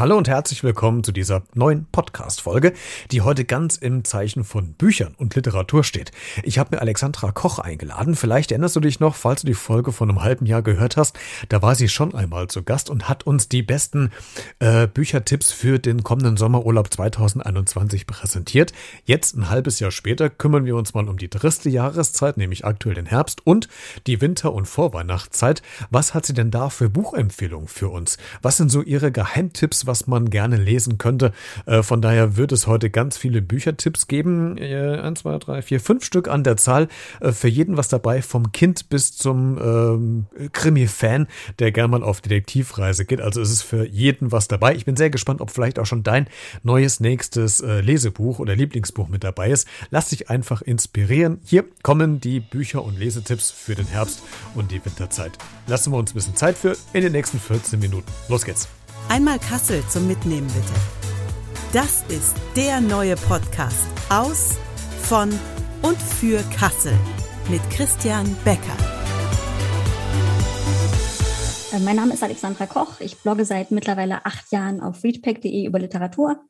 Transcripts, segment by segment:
Hallo und herzlich willkommen zu dieser neuen Podcast-Folge, die heute ganz im Zeichen von Büchern und Literatur steht. Ich habe mir Alexandra Koch eingeladen. Vielleicht erinnerst du dich noch, falls du die Folge von einem halben Jahr gehört hast. Da war sie schon einmal zu Gast und hat uns die besten äh, Büchertipps für den kommenden Sommerurlaub 2021 präsentiert. Jetzt, ein halbes Jahr später, kümmern wir uns mal um die dritte Jahreszeit, nämlich aktuell den Herbst und die Winter- und Vorweihnachtszeit. Was hat sie denn da für Buchempfehlungen für uns? Was sind so ihre Geheimtipps? Was man gerne lesen könnte. Äh, von daher wird es heute ganz viele Büchertipps geben. Äh, eins, zwei, drei, vier, fünf Stück an der Zahl. Äh, für jeden was dabei, vom Kind bis zum ähm, Krimi-Fan, der gerne mal auf Detektivreise geht. Also es ist für jeden was dabei. Ich bin sehr gespannt, ob vielleicht auch schon dein neues nächstes äh, Lesebuch oder Lieblingsbuch mit dabei ist. Lass dich einfach inspirieren. Hier kommen die Bücher und Lesetipps für den Herbst und die Winterzeit. Lassen wir uns ein bisschen Zeit für in den nächsten 14 Minuten. Los geht's. Einmal Kassel zum Mitnehmen bitte. Das ist der neue Podcast aus, von und für Kassel mit Christian Becker. Äh, mein Name ist Alexandra Koch. Ich blogge seit mittlerweile acht Jahren auf readpack.de über Literatur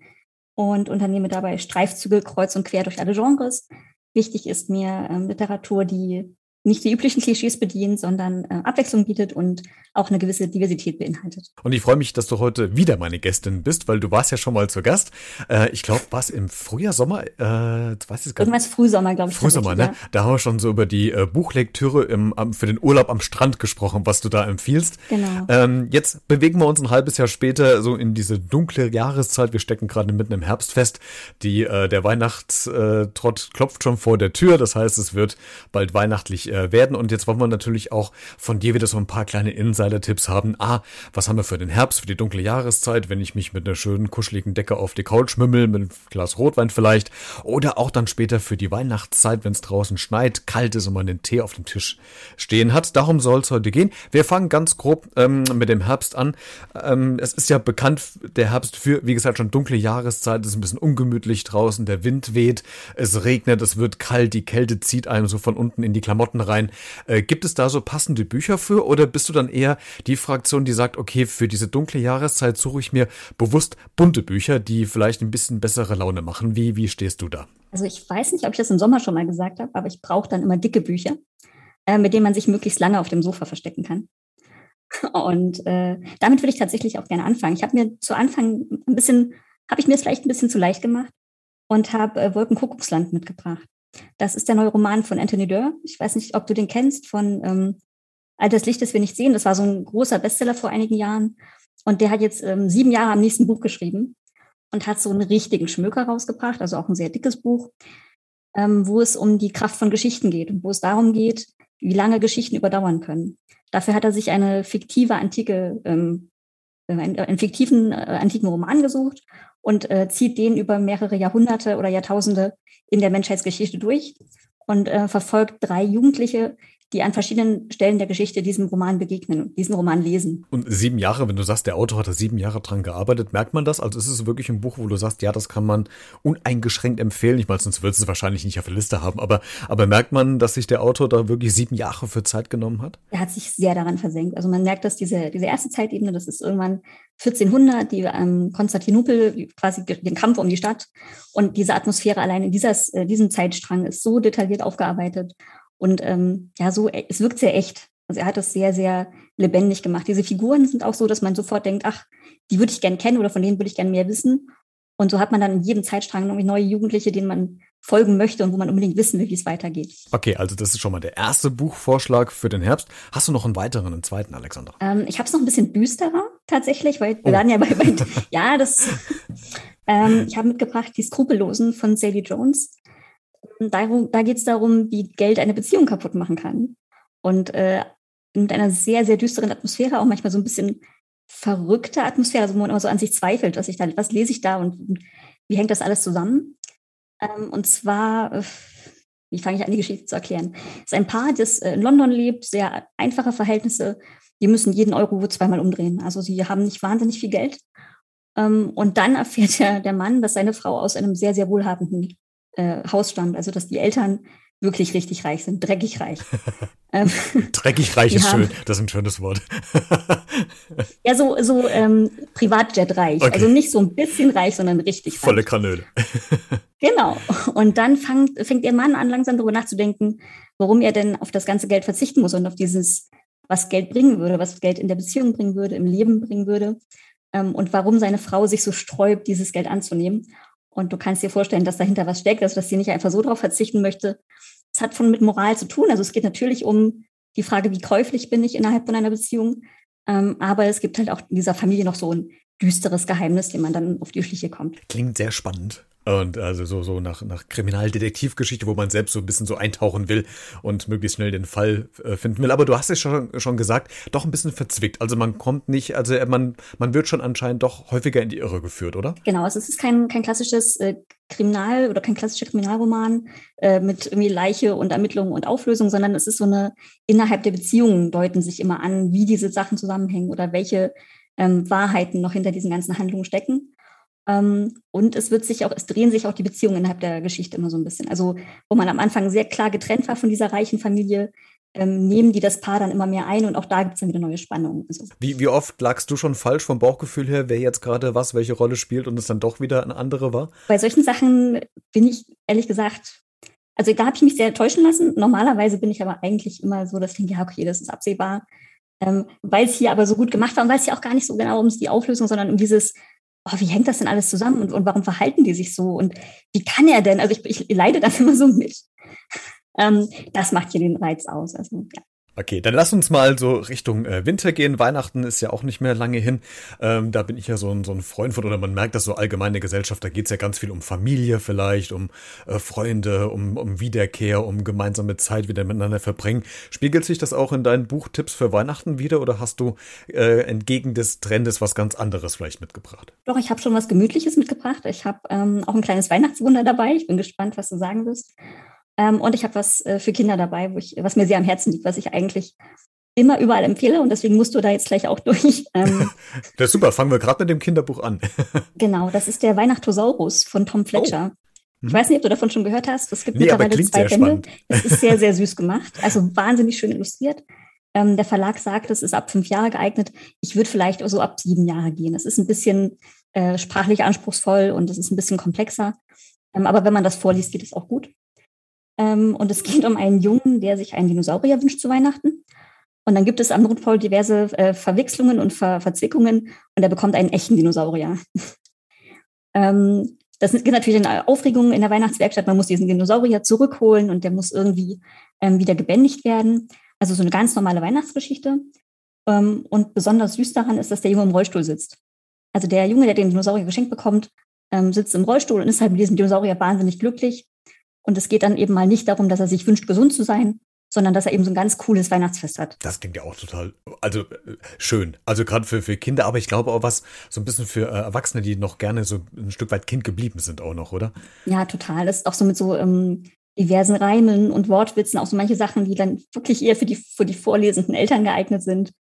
und unternehme dabei Streifzüge kreuz und quer durch alle Genres. Wichtig ist mir ähm, Literatur, die nicht die üblichen Klischees bedient, sondern äh, Abwechslung bietet und auch eine gewisse Diversität beinhaltet. Und ich freue mich, dass du heute wieder meine Gästin bist, weil du warst ja schon mal zu Gast. Äh, ich glaube, war es im Frühjahr, Sommer? Äh, weiß ich gar Irgendwas Frühsommer, glaube ich. Frühsommer, ne? Ja. Da haben wir schon so über die äh, Buchlektüre im, am, für den Urlaub am Strand gesprochen, was du da empfiehlst. Genau. Ähm, jetzt bewegen wir uns ein halbes Jahr später so in diese dunkle Jahreszeit. Wir stecken gerade mitten im Herbstfest. Die, äh, der Weihnachtstrott klopft schon vor der Tür. Das heißt, es wird bald weihnachtlich äh, werden. Und jetzt wollen wir natürlich auch von dir wieder so ein paar kleine Insider-Tipps haben. Ah, was haben wir für den Herbst, für die dunkle Jahreszeit, wenn ich mich mit einer schönen kuscheligen Decke auf die Couch mümmel, mit einem Glas Rotwein vielleicht. Oder auch dann später für die Weihnachtszeit, wenn es draußen schneit, kalt ist und man den Tee auf dem Tisch stehen hat. Darum soll es heute gehen. Wir fangen ganz grob ähm, mit dem Herbst an. Ähm, es ist ja bekannt, der Herbst für, wie gesagt, schon dunkle Jahreszeit. Es ist ein bisschen ungemütlich draußen, der Wind weht, es regnet, es wird kalt, die Kälte zieht einem so von unten in die Klamotten rein. Äh, gibt es da so passende Bücher für oder bist du dann eher die Fraktion, die sagt, okay, für diese dunkle Jahreszeit suche ich mir bewusst bunte Bücher, die vielleicht ein bisschen bessere Laune machen? Wie, wie stehst du da? Also ich weiß nicht, ob ich das im Sommer schon mal gesagt habe, aber ich brauche dann immer dicke Bücher, äh, mit denen man sich möglichst lange auf dem Sofa verstecken kann. Und äh, damit würde ich tatsächlich auch gerne anfangen. Ich habe mir zu Anfang ein bisschen, habe ich mir es vielleicht ein bisschen zu leicht gemacht und habe äh, Wolkenkuckucksland mitgebracht. Das ist der neue Roman von Anthony Durr. Ich weiß nicht, ob du den kennst, von ähm, All das Licht, das wir nicht sehen. Das war so ein großer Bestseller vor einigen Jahren. Und der hat jetzt ähm, sieben Jahre am nächsten Buch geschrieben und hat so einen richtigen Schmöker rausgebracht, also auch ein sehr dickes Buch, ähm, wo es um die Kraft von Geschichten geht und wo es darum geht, wie lange Geschichten überdauern können. Dafür hat er sich eine fiktive antike, ähm, äh, einen, einen fiktiven äh, antiken Roman gesucht und äh, zieht den über mehrere Jahrhunderte oder Jahrtausende in der Menschheitsgeschichte durch und äh, verfolgt drei Jugendliche, die an verschiedenen Stellen der Geschichte diesem Roman begegnen und diesen Roman lesen. Und sieben Jahre, wenn du sagst, der Autor hat da sieben Jahre dran gearbeitet, merkt man das? Also ist es wirklich ein Buch, wo du sagst, ja, das kann man uneingeschränkt empfehlen. Ich meine, sonst würdest du es wahrscheinlich nicht auf der Liste haben, aber, aber merkt man, dass sich der Autor da wirklich sieben Jahre für Zeit genommen hat? Er hat sich sehr daran versenkt. Also man merkt, dass diese, diese erste Zeitebene, das ist irgendwann 1400, die ähm, Konstantinopel, quasi den Kampf um die Stadt und diese Atmosphäre allein in dieser, äh, diesem Zeitstrang ist so detailliert aufgearbeitet und ähm, ja, so, es wirkt sehr echt. Also er hat das sehr, sehr lebendig gemacht. Diese Figuren sind auch so, dass man sofort denkt, ach, die würde ich gerne kennen oder von denen würde ich gerne mehr wissen. Und so hat man dann in jedem Zeitstrang irgendwie neue Jugendliche, denen man folgen möchte und wo man unbedingt wissen will, wie es weitergeht. Okay, also das ist schon mal der erste Buchvorschlag für den Herbst. Hast du noch einen weiteren, einen zweiten, Alexander? Ähm, ich habe es noch ein bisschen düsterer tatsächlich, weil wir oh. werden ja bei, bei ja, das. ähm, ich habe mitgebracht die Skrupellosen von Sadie Jones. Darum, da geht es darum, wie Geld eine Beziehung kaputt machen kann. Und äh, mit einer sehr, sehr düsteren Atmosphäre, auch manchmal so ein bisschen verrückte Atmosphäre, also wo man immer so an sich zweifelt, was ich da, was lese ich da und wie hängt das alles zusammen? Ähm, und zwar, äh, wie fange ich an, die Geschichte zu erklären? Es ist ein Paar, das äh, in London lebt, sehr einfache Verhältnisse. Die müssen jeden Euro zweimal umdrehen. Also sie haben nicht wahnsinnig viel Geld. Ähm, und dann erfährt der, der Mann, dass seine Frau aus einem sehr, sehr wohlhabenden äh, Haus stammt. Also dass die Eltern wirklich richtig reich sind, dreckig reich. ähm, dreckig reich ist schön, das ist ein schönes Wort. ja, so, so ähm, Privatjet reich. Okay. Also nicht so ein bisschen reich, sondern richtig reich. Volle Kanöle. genau. Und dann fängt, fängt ihr Mann an, langsam darüber nachzudenken, warum er denn auf das ganze Geld verzichten muss und auf dieses, was Geld bringen würde, was Geld in der Beziehung bringen würde, im Leben bringen würde. Ähm, und warum seine Frau sich so sträubt, dieses Geld anzunehmen. Und du kannst dir vorstellen, dass dahinter was steckt, also dass sie nicht einfach so darauf verzichten möchte. Es hat von mit Moral zu tun. Also es geht natürlich um die Frage, wie käuflich bin ich innerhalb von einer Beziehung. Ähm, aber es gibt halt auch in dieser Familie noch so ein düsteres Geheimnis, dem man dann auf die Schliche kommt. Klingt sehr spannend. Und also so, so nach, nach Kriminaldetektivgeschichte, wo man selbst so ein bisschen so eintauchen will und möglichst schnell den Fall äh, finden will. Aber du hast es schon, schon gesagt, doch ein bisschen verzwickt. Also man kommt nicht, also man, man wird schon anscheinend doch häufiger in die Irre geführt, oder? Genau, also es ist kein, kein klassisches äh, Kriminal- oder kein klassischer Kriminalroman äh, mit irgendwie Leiche und Ermittlung und Auflösung, sondern es ist so eine, innerhalb der Beziehungen deuten sich immer an, wie diese Sachen zusammenhängen oder welche ähm, Wahrheiten noch hinter diesen ganzen Handlungen stecken. Ähm, und es wird sich auch, es drehen sich auch die Beziehungen innerhalb der Geschichte immer so ein bisschen. Also, wo man am Anfang sehr klar getrennt war von dieser reichen Familie, ähm, nehmen die das Paar dann immer mehr ein und auch da gibt es dann wieder neue Spannungen. Also. Wie, wie oft lagst du schon falsch vom Bauchgefühl her, wer jetzt gerade was, welche Rolle spielt und es dann doch wieder eine andere war? Bei solchen Sachen bin ich ehrlich gesagt, also da habe ich mich sehr täuschen lassen. Normalerweise bin ich aber eigentlich immer so, dass ich denke, ja, okay, das ist absehbar. Ähm, weil es hier aber so gut gemacht war und weil es ja auch gar nicht so genau um die Auflösung, sondern um dieses, oh, wie hängt das denn alles zusammen und, und warum verhalten die sich so und wie kann er denn? Also ich, ich leide das immer so mit. Ähm, das macht hier den Reiz aus. Also, ja. Okay, dann lass uns mal so Richtung äh, Winter gehen. Weihnachten ist ja auch nicht mehr lange hin. Ähm, da bin ich ja so ein, so ein Freund von, oder man merkt das so allgemeine Gesellschaft, da geht's ja ganz viel um Familie vielleicht, um äh, Freunde, um, um Wiederkehr, um gemeinsame Zeit wieder miteinander verbringen. Spiegelt sich das auch in deinen Buchtipps für Weihnachten wieder oder hast du äh, entgegen des Trendes was ganz anderes vielleicht mitgebracht? Doch, ich habe schon was Gemütliches mitgebracht. Ich habe ähm, auch ein kleines Weihnachtswunder dabei. Ich bin gespannt, was du sagen wirst. Ähm, und ich habe was äh, für Kinder dabei, wo ich, was mir sehr am Herzen liegt, was ich eigentlich immer überall empfehle und deswegen musst du da jetzt gleich auch durch. Ähm, das ist super, fangen wir gerade mit dem Kinderbuch an. genau, das ist der Weihnachtosaurus von Tom Fletcher. Oh. Ich mhm. weiß nicht, ob du davon schon gehört hast. Es gibt nee, mittlerweile zwei Bände. Es ist sehr, sehr süß gemacht. Also wahnsinnig schön illustriert. Ähm, der Verlag sagt, es ist ab fünf Jahre geeignet. Ich würde vielleicht so ab sieben Jahre gehen. Es ist ein bisschen äh, sprachlich anspruchsvoll und es ist ein bisschen komplexer. Ähm, aber wenn man das vorliest, geht es auch gut. Ähm, und es geht um einen Jungen, der sich einen Dinosaurier wünscht zu Weihnachten. Und dann gibt es am Nordpol diverse äh, Verwechslungen und Ver Verzwickungen und er bekommt einen echten Dinosaurier. ähm, das gibt natürlich eine Aufregung in der Weihnachtswerkstatt. Man muss diesen Dinosaurier zurückholen und der muss irgendwie ähm, wieder gebändigt werden. Also so eine ganz normale Weihnachtsgeschichte. Ähm, und besonders süß daran ist, dass der Junge im Rollstuhl sitzt. Also der Junge, der den Dinosaurier geschenkt bekommt, ähm, sitzt im Rollstuhl und ist halt mit diesem Dinosaurier wahnsinnig glücklich und es geht dann eben mal nicht darum, dass er sich wünscht, gesund zu sein, sondern dass er eben so ein ganz cooles Weihnachtsfest hat. Das klingt ja auch total, also äh, schön. Also gerade für, für Kinder, aber ich glaube auch was so ein bisschen für äh, Erwachsene, die noch gerne so ein Stück weit Kind geblieben sind auch noch, oder? Ja, total. Das ist auch so mit so ähm, diversen Reimen und Wortwitzen, auch so manche Sachen, die dann wirklich eher für die, für die vorlesenden Eltern geeignet sind.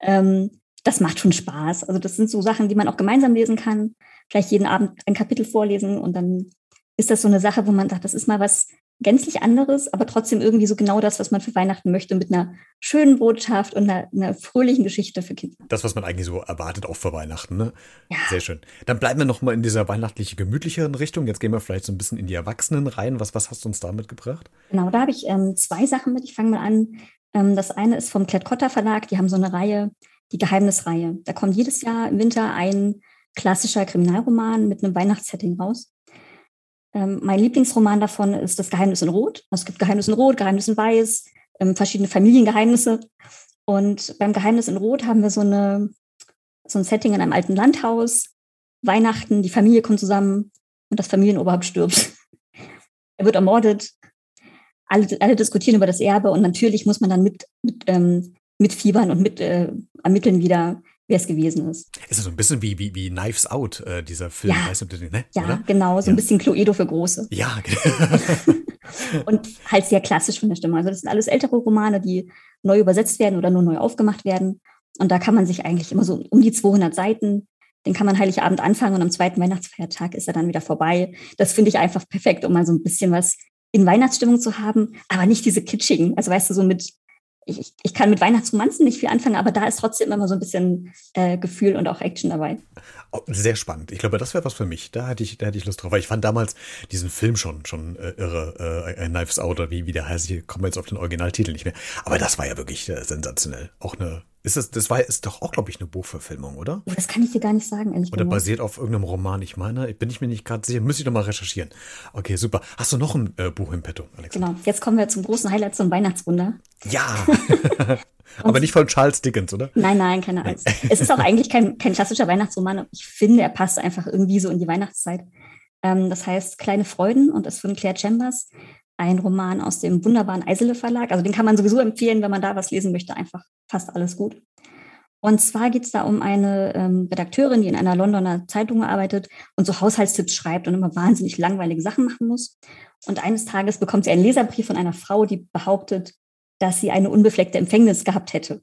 Ähm, das macht schon Spaß. Also das sind so Sachen, die man auch gemeinsam lesen kann. Vielleicht jeden Abend ein Kapitel vorlesen und dann ist das so eine Sache, wo man sagt, das ist mal was gänzlich anderes, aber trotzdem irgendwie so genau das, was man für Weihnachten möchte, mit einer schönen Botschaft und einer, einer fröhlichen Geschichte für Kinder. Das, was man eigentlich so erwartet, auch für Weihnachten, ne? Ja. Sehr schön. Dann bleiben wir nochmal in dieser weihnachtlich gemütlicheren Richtung. Jetzt gehen wir vielleicht so ein bisschen in die Erwachsenen rein. Was, was hast du uns da mitgebracht? Genau, da habe ich ähm, zwei Sachen mit. Ich fange mal an. Ähm, das eine ist vom Klett-Cotta Verlag. Die haben so eine Reihe, die Geheimnisreihe. Da kommt jedes Jahr im Winter ein klassischer Kriminalroman mit einem Weihnachtssetting raus. Ähm, mein Lieblingsroman davon ist Das Geheimnis in Rot. Es gibt Geheimnis in Rot, Geheimnis in Weiß, ähm, verschiedene Familiengeheimnisse. Und beim Geheimnis in Rot haben wir so, eine, so ein Setting in einem alten Landhaus. Weihnachten, die Familie kommt zusammen und das Familienoberhaupt stirbt. er wird ermordet. Alle, alle diskutieren über das Erbe und natürlich muss man dann mit, mit, ähm, mitfiebern und mit äh, ermitteln wieder, wer es gewesen ist. Ist so ein bisschen wie, wie, wie Knives Out, äh, dieser Film, ja. weißt du, ne? Ja, Oder? genau, so ja. ein bisschen Cluedo für Große. Ja, genau. und halt sehr klassisch von der Stimme. Also das sind alles ältere Romane, die neu übersetzt werden oder nur neu aufgemacht werden. Und da kann man sich eigentlich immer so um die 200 Seiten, den kann man Heiligabend anfangen und am zweiten Weihnachtsfeiertag ist er dann wieder vorbei. Das finde ich einfach perfekt, um mal so ein bisschen was in Weihnachtsstimmung zu haben, aber nicht diese kitschigen. Also weißt du, so mit, ich, ich kann mit Weihnachtsromanzen nicht viel anfangen, aber da ist trotzdem immer so ein bisschen äh, Gefühl und auch Action dabei. Oh, sehr spannend. Ich glaube, das wäre was für mich. Da hätte ich, da hätte ich Lust drauf. Weil ich fand damals diesen Film schon, schon äh, irre, äh, Knives Out oder wie, wie der heißt. Ich komme jetzt auf den Originaltitel nicht mehr. Aber das war ja wirklich äh, sensationell. Auch eine ist das, das war, ist doch auch, glaube ich, eine Buchverfilmung, oder? Oh, das kann ich dir gar nicht sagen, ehrlich Oder basiert auf irgendeinem Roman, ich meine, bin ich mir nicht gerade sicher, müsste ich noch mal recherchieren. Okay, super. Hast du noch ein äh, Buch im Petto, Alex? Genau, jetzt kommen wir zum großen Highlight, zum Weihnachtswunder. Ja! Aber nicht von Charles Dickens, oder? Nein, nein, keine Angst. es ist auch eigentlich kein, kein klassischer Weihnachtsroman. Ich finde, er passt einfach irgendwie so in die Weihnachtszeit. Ähm, das heißt Kleine Freuden und ist von Claire Chambers ein Roman aus dem wunderbaren Eisele Verlag. Also den kann man sowieso empfehlen, wenn man da was lesen möchte. Einfach fast alles gut. Und zwar geht es da um eine ähm, Redakteurin, die in einer Londoner Zeitung arbeitet und so Haushaltstipps schreibt und immer wahnsinnig langweilige Sachen machen muss. Und eines Tages bekommt sie einen Leserbrief von einer Frau, die behauptet, dass sie eine unbefleckte Empfängnis gehabt hätte.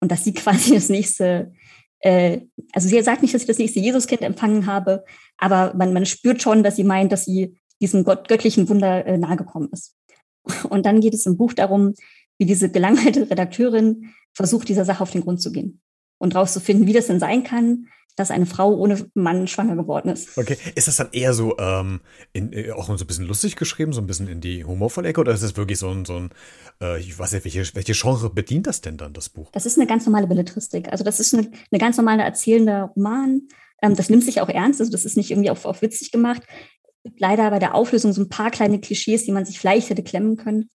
Und dass sie quasi das nächste, äh, also sie sagt nicht, dass sie das nächste Jesuskind empfangen habe, aber man, man spürt schon, dass sie meint, dass sie diesem Gott, göttlichen Wunder äh, nahegekommen ist. Und dann geht es im Buch darum, wie diese gelangweilte Redakteurin versucht, dieser Sache auf den Grund zu gehen und rauszufinden, wie das denn sein kann, dass eine Frau ohne Mann schwanger geworden ist. Okay, ist das dann eher so ähm, in, äh, auch so ein bisschen lustig geschrieben, so ein bisschen in die humorvolle Ecke oder ist das wirklich so ein, so ein äh, ich weiß nicht, welche, welche Genre bedient das denn dann, das Buch? Das ist eine ganz normale Belletristik. Also das ist eine, eine ganz normale erzählende Roman. Ähm, das nimmt sich auch ernst, also das ist nicht irgendwie auf, auf witzig gemacht. Leider bei der Auflösung so ein paar kleine Klischees, die man sich vielleicht hätte klemmen können.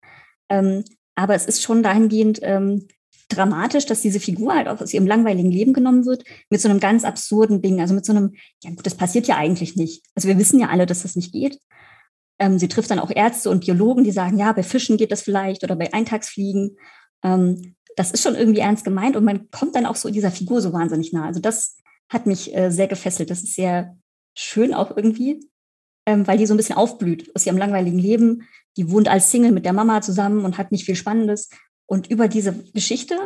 Ähm, aber es ist schon dahingehend ähm, dramatisch, dass diese Figur halt auch aus ihrem langweiligen Leben genommen wird, mit so einem ganz absurden Ding. Also mit so einem, ja gut, das passiert ja eigentlich nicht. Also wir wissen ja alle, dass das nicht geht. Ähm, sie trifft dann auch Ärzte und Biologen, die sagen, ja, bei Fischen geht das vielleicht oder bei Eintagsfliegen. Ähm, das ist schon irgendwie ernst gemeint und man kommt dann auch so dieser Figur so wahnsinnig nah. Also das hat mich äh, sehr gefesselt. Das ist sehr schön auch irgendwie, ähm, weil die so ein bisschen aufblüht aus ihrem langweiligen Leben. Die wohnt als Single mit der Mama zusammen und hat nicht viel Spannendes. Und über diese Geschichte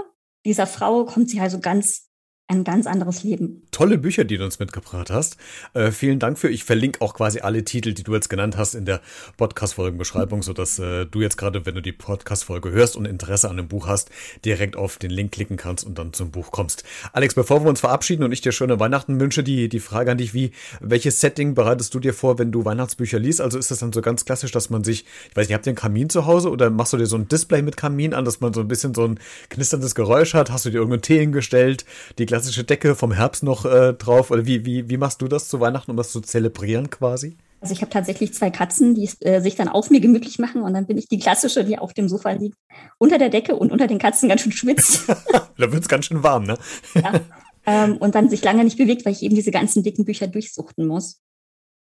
dieser Frau kommt sie also ganz ein ganz anderes Leben. Tolle Bücher, die du uns mitgebracht hast. Äh, vielen Dank für. Ich verlinke auch quasi alle Titel, die du jetzt genannt hast, in der Podcast-Folgenbeschreibung, sodass äh, du jetzt gerade, wenn du die Podcast-Folge hörst und Interesse an dem Buch hast, direkt auf den Link klicken kannst und dann zum Buch kommst. Alex, bevor wir uns verabschieden und ich dir schöne Weihnachten wünsche, die, die Frage an dich, wie, welches Setting bereitest du dir vor, wenn du Weihnachtsbücher liest? Also ist das dann so ganz klassisch, dass man sich, ich weiß nicht, habt ihr einen Kamin zu Hause oder machst du dir so ein Display mit Kamin an, dass man so ein bisschen so ein knisterndes Geräusch hat? Hast du dir irgendeinen Tee hingestellt? Die klassische Decke vom Herbst noch äh, drauf? Oder wie, wie, wie machst du das zu Weihnachten, um das zu zelebrieren quasi? Also ich habe tatsächlich zwei Katzen, die äh, sich dann auf mir gemütlich machen und dann bin ich die klassische, die auf dem Sofa liegt, unter der Decke und unter den Katzen ganz schön schwitzt. da wird es ganz schön warm, ne? ja. Ähm, und dann sich lange nicht bewegt, weil ich eben diese ganzen dicken Bücher durchsuchten muss.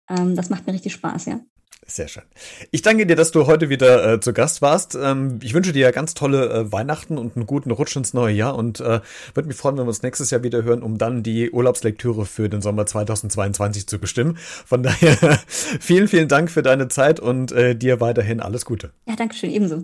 Ähm, das macht mir richtig Spaß, ja. Sehr schön. Ich danke dir, dass du heute wieder äh, zu Gast warst. Ähm, ich wünsche dir ganz tolle äh, Weihnachten und einen guten Rutsch ins neue Jahr und äh, würde mich freuen, wenn wir uns nächstes Jahr wieder hören, um dann die Urlaubslektüre für den Sommer 2022 zu bestimmen. Von daher vielen, vielen Dank für deine Zeit und äh, dir weiterhin alles Gute. Ja, danke schön, ebenso.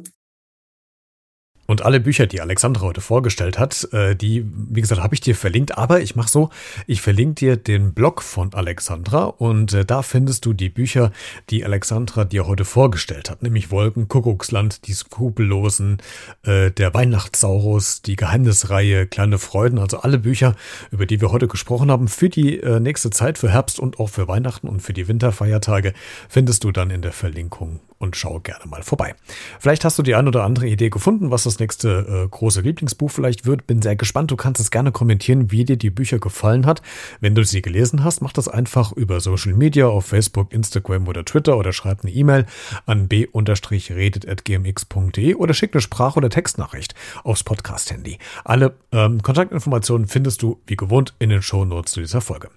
Und alle Bücher, die Alexandra heute vorgestellt hat, äh, die, wie gesagt, habe ich dir verlinkt. Aber ich mache so, ich verlinke dir den Blog von Alexandra und äh, da findest du die Bücher, die Alexandra dir heute vorgestellt hat. Nämlich Wolken, Kuckucksland, die Skrupellosen, äh, der Weihnachtssaurus, die Geheimnisreihe, Kleine Freuden. Also alle Bücher, über die wir heute gesprochen haben, für die nächste Zeit, für Herbst und auch für Weihnachten und für die Winterfeiertage, findest du dann in der Verlinkung und schau gerne mal vorbei. Vielleicht hast du die ein oder andere Idee gefunden, was das nächste äh, große Lieblingsbuch vielleicht wird. Bin sehr gespannt. Du kannst es gerne kommentieren, wie dir die Bücher gefallen hat. Wenn du sie gelesen hast, mach das einfach über Social Media auf Facebook, Instagram oder Twitter oder schreib eine E-Mail an b-redet.gmx.de oder schick eine Sprach- oder Textnachricht aufs Podcast-Handy. Alle ähm, Kontaktinformationen findest du wie gewohnt in den Show Notes zu dieser Folge.